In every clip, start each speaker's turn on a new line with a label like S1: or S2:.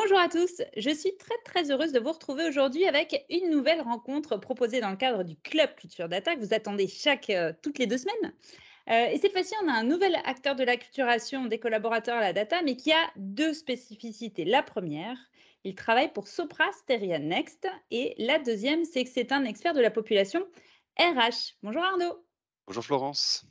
S1: Bonjour à tous, je suis très très heureuse de vous retrouver aujourd'hui avec une nouvelle rencontre proposée dans le cadre du Club Culture Data que vous attendez chaque, euh, toutes les deux semaines. Euh, et cette fois-ci, on a un nouvel acteur de la culturation des collaborateurs à la data, mais qui a deux spécificités. La première, il travaille pour Sopra Steria Next, et la deuxième, c'est que c'est un expert de la population RH. Bonjour Arnaud.
S2: Bonjour Florence.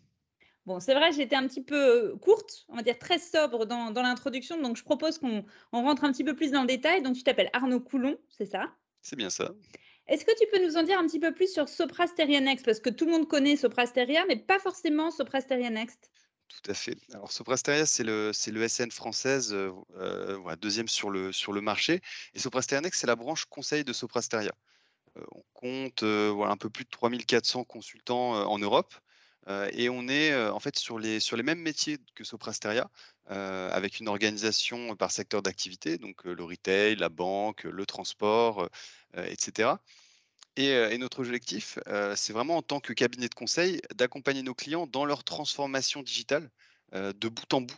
S1: Bon, c'est vrai, j'étais un petit peu courte, on va dire très sobre dans, l'introduction, donc je propose qu'on rentre un petit peu plus dans le détail. Donc, tu t'appelles Arnaud Coulon, c'est ça?
S2: C'est bien ça.
S1: Est-ce que tu peux nous en dire un petit peu plus sur Soprasteria Next? Parce que tout le monde connaît Soprasteria, mais pas forcément Soprasteria Next.
S2: Tout à fait. Alors, Soprasteria, c'est le, c'est le SN française, euh, deuxième sur le, sur le marché. Et Soprasteria Next, c'est la branche conseil de Soprasteria. Euh, on compte euh, voilà, un peu plus de 3400 consultants en Europe. Et on est en fait sur les, sur les mêmes métiers que Soprasteria, euh, avec une organisation par secteur d'activité, donc le retail, la banque, le transport, etc. Et, notre objectif, c'est vraiment en tant que cabinet de conseil d'accompagner nos clients dans leur transformation digitale de bout en bout,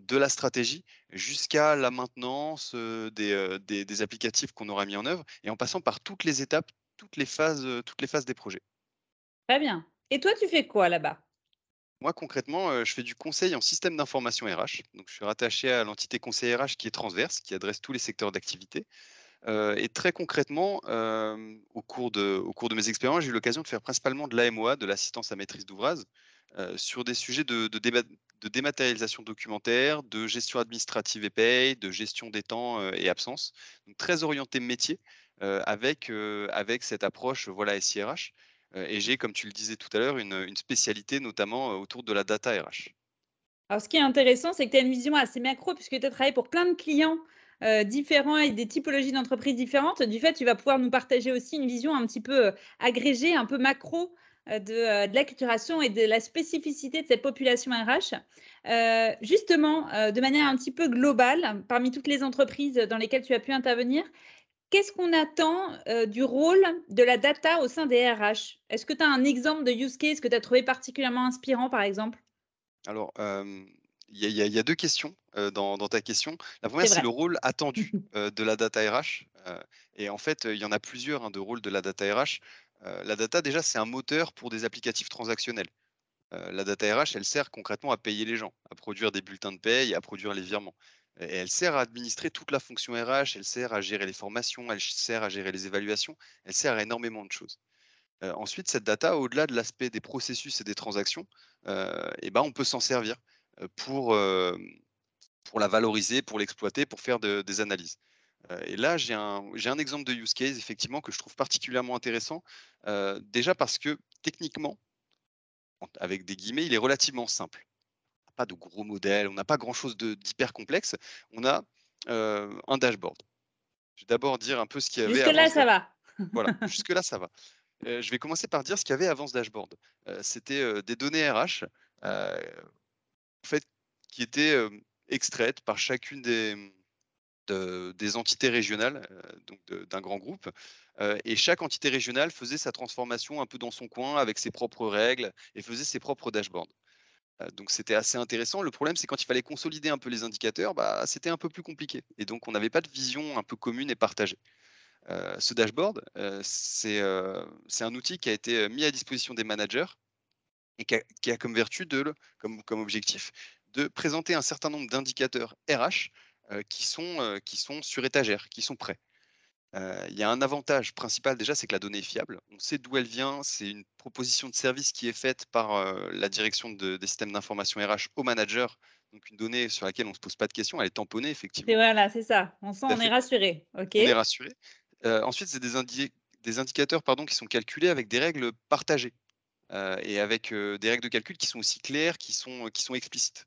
S2: de la stratégie jusqu'à la maintenance des, des, des applicatifs qu'on aura mis en œuvre et en passant par toutes les étapes, toutes les phases, toutes les phases des projets.
S1: Très bien. Et toi, tu fais quoi là-bas?
S2: Moi, concrètement, je fais du conseil en système d'information RH. Donc, je suis rattaché à l'entité conseil RH qui est transverse, qui adresse tous les secteurs d'activité. et très concrètement, au, cours de, au cours de mes expériences, j'ai eu l'occasion de faire principalement de l'AMOA, de l'assistance à maîtrise d'ouvrage, sur des sujets de, de, dématérialisation documentaire, de gestion administrative et paye, de gestion des temps et absences. Très orienté métier avec, avec cette approche voilà, SIRH. Euh, et j'ai, comme tu le disais tout à l'heure, une, spécialité notamment euh, autour de la data RH.
S1: Alors, ce qui est intéressant, c'est que tu as une vision assez macro, puisque tu as travaillé pour plein de clients euh, différents et des typologies d'entreprises différentes. Du fait, tu vas pouvoir nous partager aussi une vision un petit peu agrégée, un peu macro de, de l'acculturation et de la spécificité de cette population RH. justement, de manière un petit peu globale, parmi toutes les entreprises dans lesquelles tu as pu intervenir, Qu'est-ce qu'on attend euh, du rôle de la data au sein des RH Est-ce que tu as un exemple de use case que tu as trouvé particulièrement inspirant, par exemple?
S2: Alors, il y, a deux questions euh, dans, ta question. La première, c'est le rôle attendu euh, de la data RH. et en fait, il y en a plusieurs hein, de rôles de la data RH. la data, déjà, c'est un moteur pour des applicatifs transactionnels. la data RH, elle sert concrètement à payer les gens, à produire des bulletins de paye, à produire les virements elle sert à administrer toute la fonction RH, elle sert à gérer les formations, elle sert à gérer les évaluations, elle sert à énormément de choses. Euh, ensuite, cette data, au-delà de l'aspect des processus et des transactions, euh, eh ben, on peut s'en servir euh, pour, la valoriser, pour l'exploiter, pour faire des analyses. et là, j'ai un, un, exemple de use case, effectivement, que je trouve particulièrement intéressant, déjà parce que techniquement, avec des guillemets, il est relativement simple pas de gros modèles, on n'a pas grand-chose d'hyper complexe. On a un dashboard. Je vais d'abord dire un peu ce qu'il y avait.
S1: Jusque-là, ça va.
S2: Voilà, jusque-là, ça va. je vais commencer par dire ce qu'il y avait avant ce dashboard. C'était des données RH en fait, qui étaient extraites par chacune des, des entités régionales donc d'un grand groupe. et chaque entité régionale faisait sa transformation un peu dans son coin avec ses propres règles et faisait ses propres dashboards donc c'était assez intéressant. Le problème, c'est quand il fallait consolider un peu les indicateurs, bah, c'était un peu plus compliqué. Et donc on n'avait pas de vision un peu commune et partagée. ce dashboard, c'est un outil qui a été mis à disposition des managers et qui a, comme vertu, de, comme, comme, objectif, de présenter un certain nombre d'indicateurs RH qui, sont, qui sont sur étagère, qui sont prêts il y a un avantage principal déjà, c'est que la donnée est fiable. On sait d'où elle vient. C'est une proposition de service qui est faite par la direction des systèmes d'information RH au manager. Donc une donnée sur laquelle on ne se pose pas de questions, elle est tamponnée effectivement.
S1: voilà, c'est ça. On sent, on est rassuré.
S2: On est rassuré. ensuite, c'est des, des, indicateurs pardon, qui sont calculés avec des règles partagées et avec des règles de calcul qui sont aussi claires, qui sont, qui sont explicites.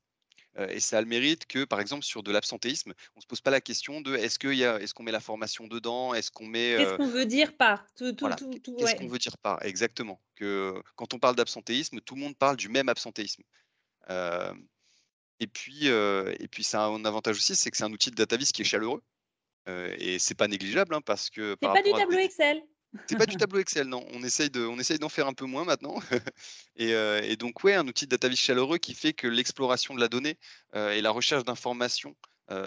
S2: Euh, et ça a le mérite que, par exemple, sur de l'absentéisme, on ne se pose pas la question de est-ce qu'on est met la formation dedans Est-ce qu'on met.
S1: Qu'est-ce euh, qu'on veut dire par
S2: Qu'est-ce qu'on veut dire par Exactement. Que quand on parle d'absentéisme, tout le monde parle du même absentéisme. Euh, et puis, et puis ça a un avantage aussi, c'est que c'est un outil de DataVis qui est chaleureux. et c'est pas négligeable hein, parce que.
S1: C'est pas du tableau Excel.
S2: C'est pas du tableau Excel, non. On essaye de, on essaye d'en faire un peu moins maintenant. Euh, et, donc, ouais, un outil de data chaleureux qui fait que l'exploration de la donnée euh, et la recherche d'informations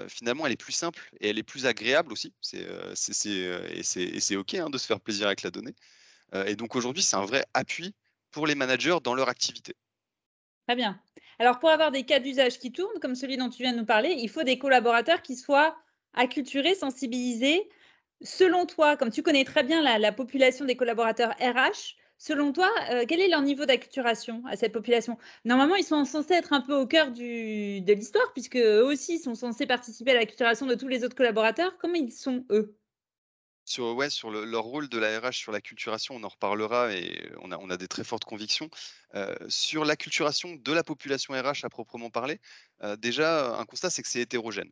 S2: finalement, elle est plus simple et elle est plus agréable aussi. C'est, et c'est OK hein, de se faire plaisir avec la donnée. et donc aujourd'hui, c'est un vrai appui pour les managers dans leur activité.
S1: Très bien. Alors, pour avoir des cas d'usage qui tournent, comme celui dont tu viens de nous parler, il faut des collaborateurs qui soient acculturés, sensibilisés. Selon toi, comme tu connais très bien la, population des collaborateurs RH, selon toi, euh, quel est leur niveau d'acculturation à cette population? Normalement, ils sont censés être un peu au cœur de l'histoire, puisque eux aussi sont censés participer à l'acculturation de tous les autres collaborateurs. Comment ils sont, eux?
S2: Sur, ouais, sur leur rôle de la RH sur l'acculturation, on en reparlera et on a, a des très fortes convictions. Euh, sur l'acculturation de la population RH à proprement parler, euh, déjà, un constat, c'est que c'est hétérogène.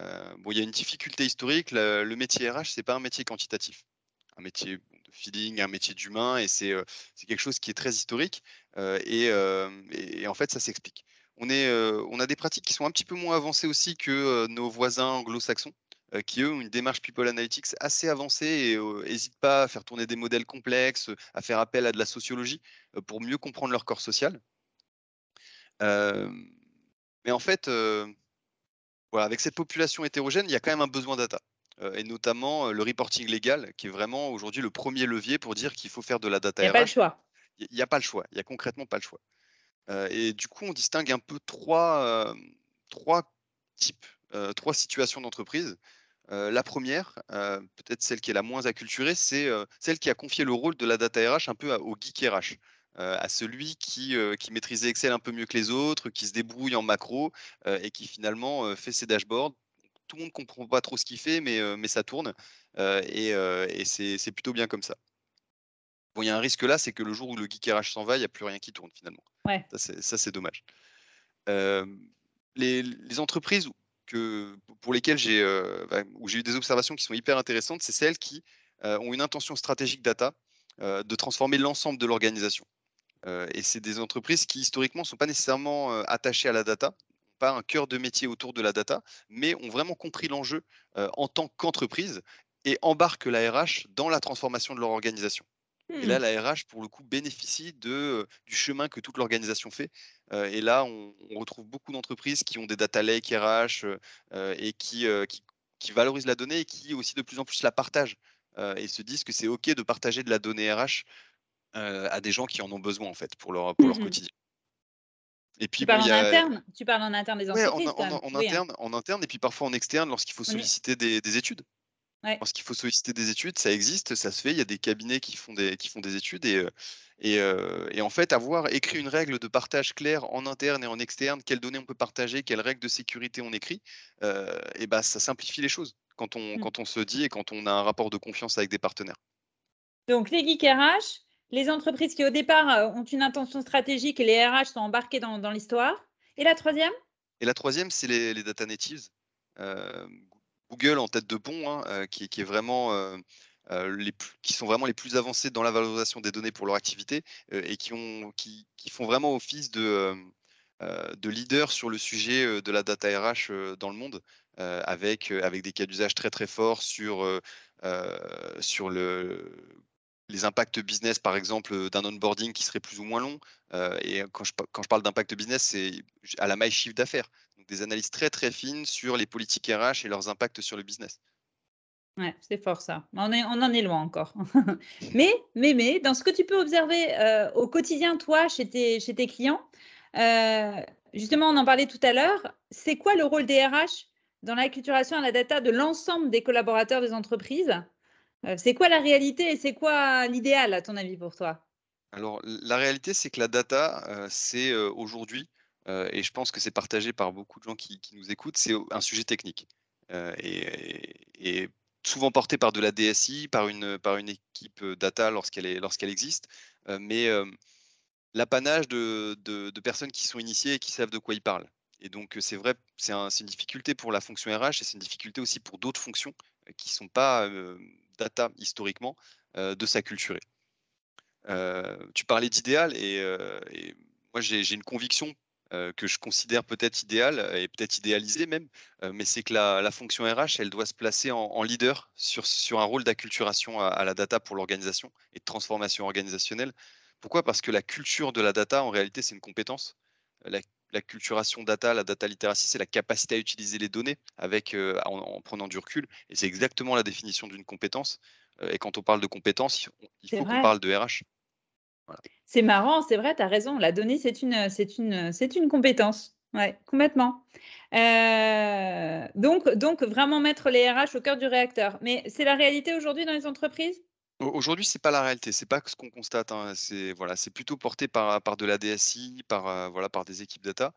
S2: Euh, bon, il y a une difficulté historique, le, métier RH, c'est pas un métier quantitatif. Un métier de feeling, un métier d'humain, et c'est quelque chose qui est très historique. Et, et, en fait, ça s'explique. On, on a des pratiques qui sont un petit peu moins avancées aussi que nos voisins anglo-saxons. Euh, qui eux ont une démarche People Analytics assez avancée et n'hésitent pas à faire tourner des modèles complexes, à faire appel à de la sociologie pour mieux comprendre leur corps social. mais en fait, voilà, avec cette population hétérogène, il y a quand même un besoin data. et notamment le reporting légal, qui est vraiment aujourd'hui le premier levier pour dire qu'il faut faire de la data.
S1: Il n'y a pas le choix.
S2: Il n'y a pas le choix. Il n'y a concrètement pas le choix. et du coup, on distingue un peu trois, trois types, trois situations d'entreprise la première, peut-être celle qui est la moins acculturée, c'est celle qui a confié le rôle de la data RH un peu au geek RH. À celui qui, qui, maîtrisait Excel un peu mieux que les autres, qui se débrouille en macro et qui finalement fait ses dashboards. Tout le monde ne comprend pas trop ce qu'il fait, mais, mais ça tourne et, et c'est plutôt bien comme ça. Bon, il y a un risque là, c'est que le jour où le geek RH s'en va, il n'y a plus rien qui tourne finalement.
S1: Ouais.
S2: Ça, c'est dommage. Les, les, entreprises pour lesquelles j'ai euh, bah, j'ai eu des observations qui sont hyper intéressantes, c'est celles qui euh, ont une intention stratégique data euh, de transformer l'ensemble de l'organisation. Et c'est des entreprises qui historiquement ne sont pas nécessairement attachées à la data, pas un cœur de métier autour de la data, mais ont vraiment compris l'enjeu en tant qu'entreprise et embarquent la RH dans la transformation de leur organisation. Et là, mmh. la RH, pour le coup, bénéficie de, du chemin que toute l'organisation fait. et là, on, retrouve beaucoup d'entreprises qui ont des data lakes RH et qui, qui, valorisent la donnée et qui aussi de plus en plus la partagent et se disent que c'est OK de partager de la donnée RH à des gens qui en ont besoin, en fait, pour leur, pour leur mmh quotidien.
S1: Et puis, tu, parles en interne tu parles en interne des entreprises
S2: en, en, hein. interne, en interne et puis parfois en externe lorsqu'il faut solliciter des, des études. Parce qu'il faut solliciter des études, ça existe, ça se fait. Il y a des cabinets qui font des, qui font des études et, et, et, en fait, avoir écrit une règle de partage claire en interne et en externe, quelles données on peut partager, quelles règles de sécurité on écrit, et bah, ça simplifie les choses quand on, mmh. quand on se dit et quand on a un rapport de confiance avec des partenaires.
S1: Donc, les geeks RH, les entreprises qui au départ ont une intention stratégique et les RH sont embarqués dans, l'histoire. Et la troisième?
S2: Et la troisième, c'est les, data natives. Google en tête de pont, hein, euh, qui, est vraiment euh, euh, qui sont vraiment les plus avancés dans la valorisation des données pour leur activité et qui, ont, qui, font vraiment office de, de leader sur le sujet de la data RH dans le monde, avec, avec des cas d'usage très très forts sur, sur le, les impacts business, par exemple, d'un onboarding qui serait plus ou moins long. et quand je, parle d'impact business, c'est à la maille chiffre d'affaires des analyses très très fines sur les politiques RH et leurs impacts sur le business.
S1: Ouais, c'est fort ça. On, est, on en est loin encore. mais, mais, mais, dans ce que tu peux observer euh, au quotidien, toi, chez tes, chez tes clients, euh, justement, on en parlait tout à l'heure, c'est quoi le rôle des RH dans l'acculturation à la data de l'ensemble des collaborateurs des entreprises? euh, C'est quoi la réalité et c'est quoi l'idéal, à ton avis, pour toi?
S2: Alors, la réalité, c'est que la data, c'est aujourd'hui euh, et je pense que c'est partagé par beaucoup de gens qui, nous écoutent, c'est un sujet technique. Euh, et, souvent porté par de la DSI, par une, par une équipe data lorsqu'elle existe, euh, mais l'apanage de, de, personnes qui sont initiées et qui savent de quoi ils parlent. Et donc, c'est vrai, c'est une difficulté pour la fonction RH et c'est une difficulté aussi pour d'autres fonctions qui ne sont pas data historiquement de s'acculturer. tu parlais d'idéal et, et, moi, j'ai une conviction euh, que je considère peut-être idéal et peut-être idéalisé même, euh, mais c'est que la, fonction RH, elle doit se placer en, leader sur, un rôle d'acculturation à, la data pour l'organisation et transformation organisationnelle. Pourquoi? Parce que la culture de la data, en réalité, c'est une compétence. La culturation data, la data literacy, c'est la capacité à utiliser les données avec, en, prenant du recul. Et c'est exactement la définition d'une compétence. et quand on parle de compétence, il faut qu'on parle de RH.
S1: C'est marrant, c'est vrai, tu as raison. La donnée, c'est une, c'est une, c'est une compétence. Oui, complètement. donc, donc, vraiment mettre les RH au cœur du réacteur. Mais c'est la réalité aujourd'hui dans les entreprises?
S2: Aujourd'hui, c'est pas la réalité, c'est pas ce qu'on constate. Hein. C'est voilà, c'est plutôt porté par, par de la DSI, par voilà, par des équipes data.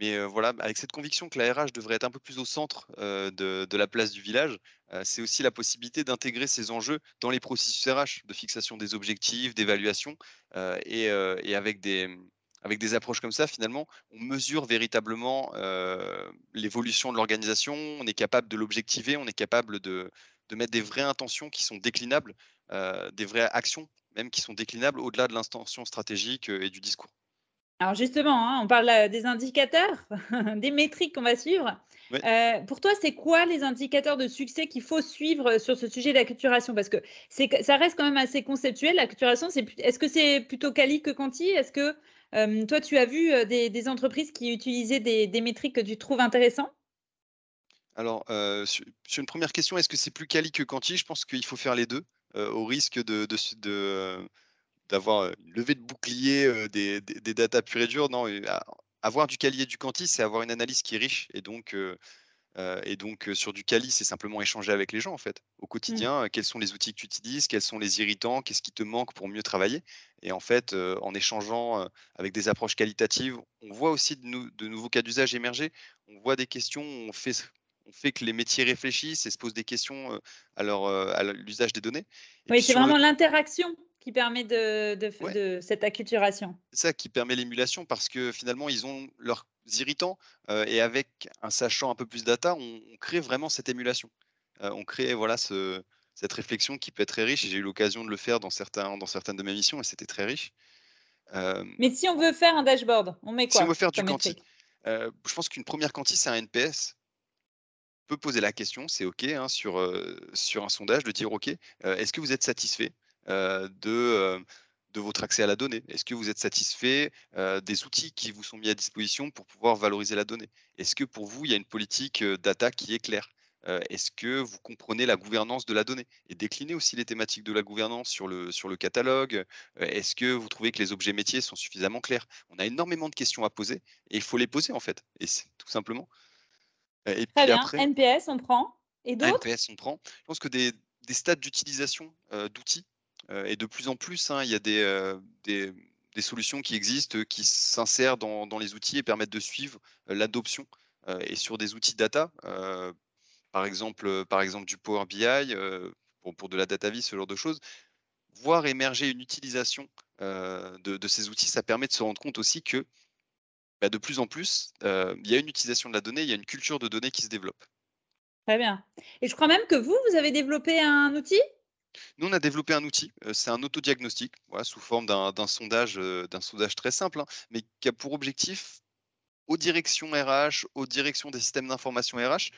S2: Mais voilà, avec cette conviction que la RH devrait être un peu plus au centre de, de, la place du village, c'est aussi la possibilité d'intégrer ces enjeux dans les processus RH, de fixation des objectifs, d'évaluation, et, et, avec des avec des approches comme ça, finalement, on mesure véritablement l'évolution de l'organisation, on est capable de l'objectiver, on est capable de, de, mettre des vraies intentions qui sont déclinables, des vraies actions même qui sont déclinables au-delà de l'intention stratégique et du discours.
S1: Alors justement, hein, on parle des indicateurs, des métriques qu'on va suivre. pour toi, c'est quoi les indicateurs de succès qu'il faut suivre sur ce sujet de l'acculturation Parce que ça reste quand même assez conceptuel. L'acculturation, est-ce que c'est plutôt quali que quanti? Est-ce que toi, tu as vu des, entreprises qui utilisaient des, métriques que tu trouves intéressantes?
S2: Alors, sur, une première question, est-ce que c'est plus quali que quanti? Je pense qu'il faut faire les deux, au risque de, d'avoir une levée de bouclier des, des, data pure et dure. Non, avoir du quali et du quanti, c'est avoir une analyse qui est riche et donc euh, et donc, sur du Cali, c'est simplement échanger avec les gens, en fait, au mmh. quotidien. Quels sont les outils que tu utilises Quels sont les irritants Qu'est-ce qui te manque pour mieux travailler Et en fait, en échangeant avec des approches qualitatives, on voit aussi de, de nouveaux cas d'usage émerger. On voit des questions, on fait, on fait que les métiers réfléchissent et se posent des questions à, à l'usage des données.
S1: oui, c'est vraiment l'interaction qui permet de, de, cette acculturation.
S2: C'est ça qui permet l'émulation parce que finalement, ils ont leurs irritants et avec un sachant un peu plus data, on, crée vraiment cette émulation. on crée voilà ce, cette réflexion qui peut être très riche. J'ai eu l'occasion de le faire dans, certains, dans certaines de mes missions et c'était très riche.
S1: Mais si on veut faire un dashboard, on met quoi
S2: Si on veut faire du quanti, je pense qu'une première quanti, c'est un NPS peut poser la question, c'est OK, hein, sur, sur un sondage, de dire OK, est-ce que vous êtes satisfait de, de votre accès à la donnée? Est-ce que vous êtes satisfait des outils qui vous sont mis à disposition pour pouvoir valoriser la donnée? Est-ce que pour vous, il y a une politique data qui est claire? Est-ce que vous comprenez la gouvernance de la donnée? Et décliner aussi les thématiques de la gouvernance sur le, sur le catalogue. Est-ce que vous trouvez que les objets métiers sont suffisamment clairs? On a énormément de questions à poser et il faut les poser en fait, et tout simplement.
S1: Et Très bien, NPS on prend. Et d'autres?
S2: NPS on prend. Je pense que des, des stades d'utilisation d'outils euh, et de plus en plus, hein, il y a euh, des, des, solutions qui existent, qui s'insèrent dans, dans, les outils et permettent de suivre euh, l'adoption. et sur des outils data, par, exemple, par exemple du Power BI, pour, pour, de la data vie, ce genre de choses, voir émerger une utilisation de, ces outils, ça permet de se rendre compte aussi que bah, de plus en plus, il y a une utilisation de la donnée, il y a une culture de données qui se développe.
S1: Très bien. Et je crois même que vous, vous avez développé un outil?
S2: Nous, on a développé un outil, c'est un autodiagnostic, voilà, sous forme d'un sondage, d'un sondage très simple, hein, mais qui a pour objectif, aux directions RH, aux directions des systèmes d'information RH,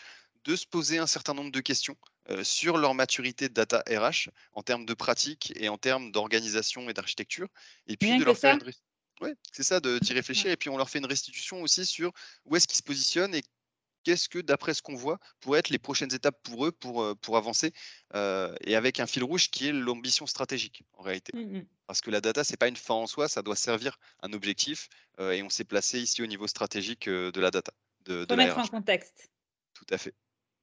S2: de se poser un certain nombre de questions sur leur maturité de data RH en termes de pratique et en termes d'organisation et d'architecture. Et puis de leur faire une... Ouais, c'est ça, d'y réfléchir. Et puis on leur fait une restitution aussi sur où est-ce qu'ils se positionnent et qu'est-ce que, d'après ce qu'on voit, pourraient être les prochaines étapes pour eux pour, euh, pour avancer euh, et avec un fil rouge qui est l'ambition stratégique en réalité. Mmh. Parce que la data, ce n'est pas une fin en soi, ça doit servir un objectif euh, et on s'est placé ici au niveau stratégique de la data. De,
S1: de mettre en contexte.
S2: Tout à fait.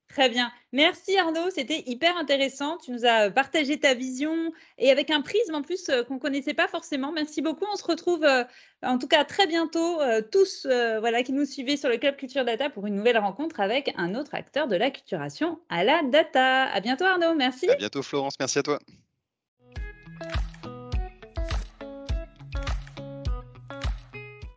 S1: Très bien. Merci Arnaud, c'était hyper intéressant. Tu nous as partagé ta vision et avec un prisme en plus euh, qu'on ne connaissait pas forcément. Merci beaucoup. On se retrouve euh, en tout cas très bientôt, euh, tous voilà, qui nous suivez sur le Club Culture Data pour une nouvelle rencontre avec un autre acteur de la culturation à la data. À bientôt Arnaud, merci.
S2: À bientôt Florence, merci à toi.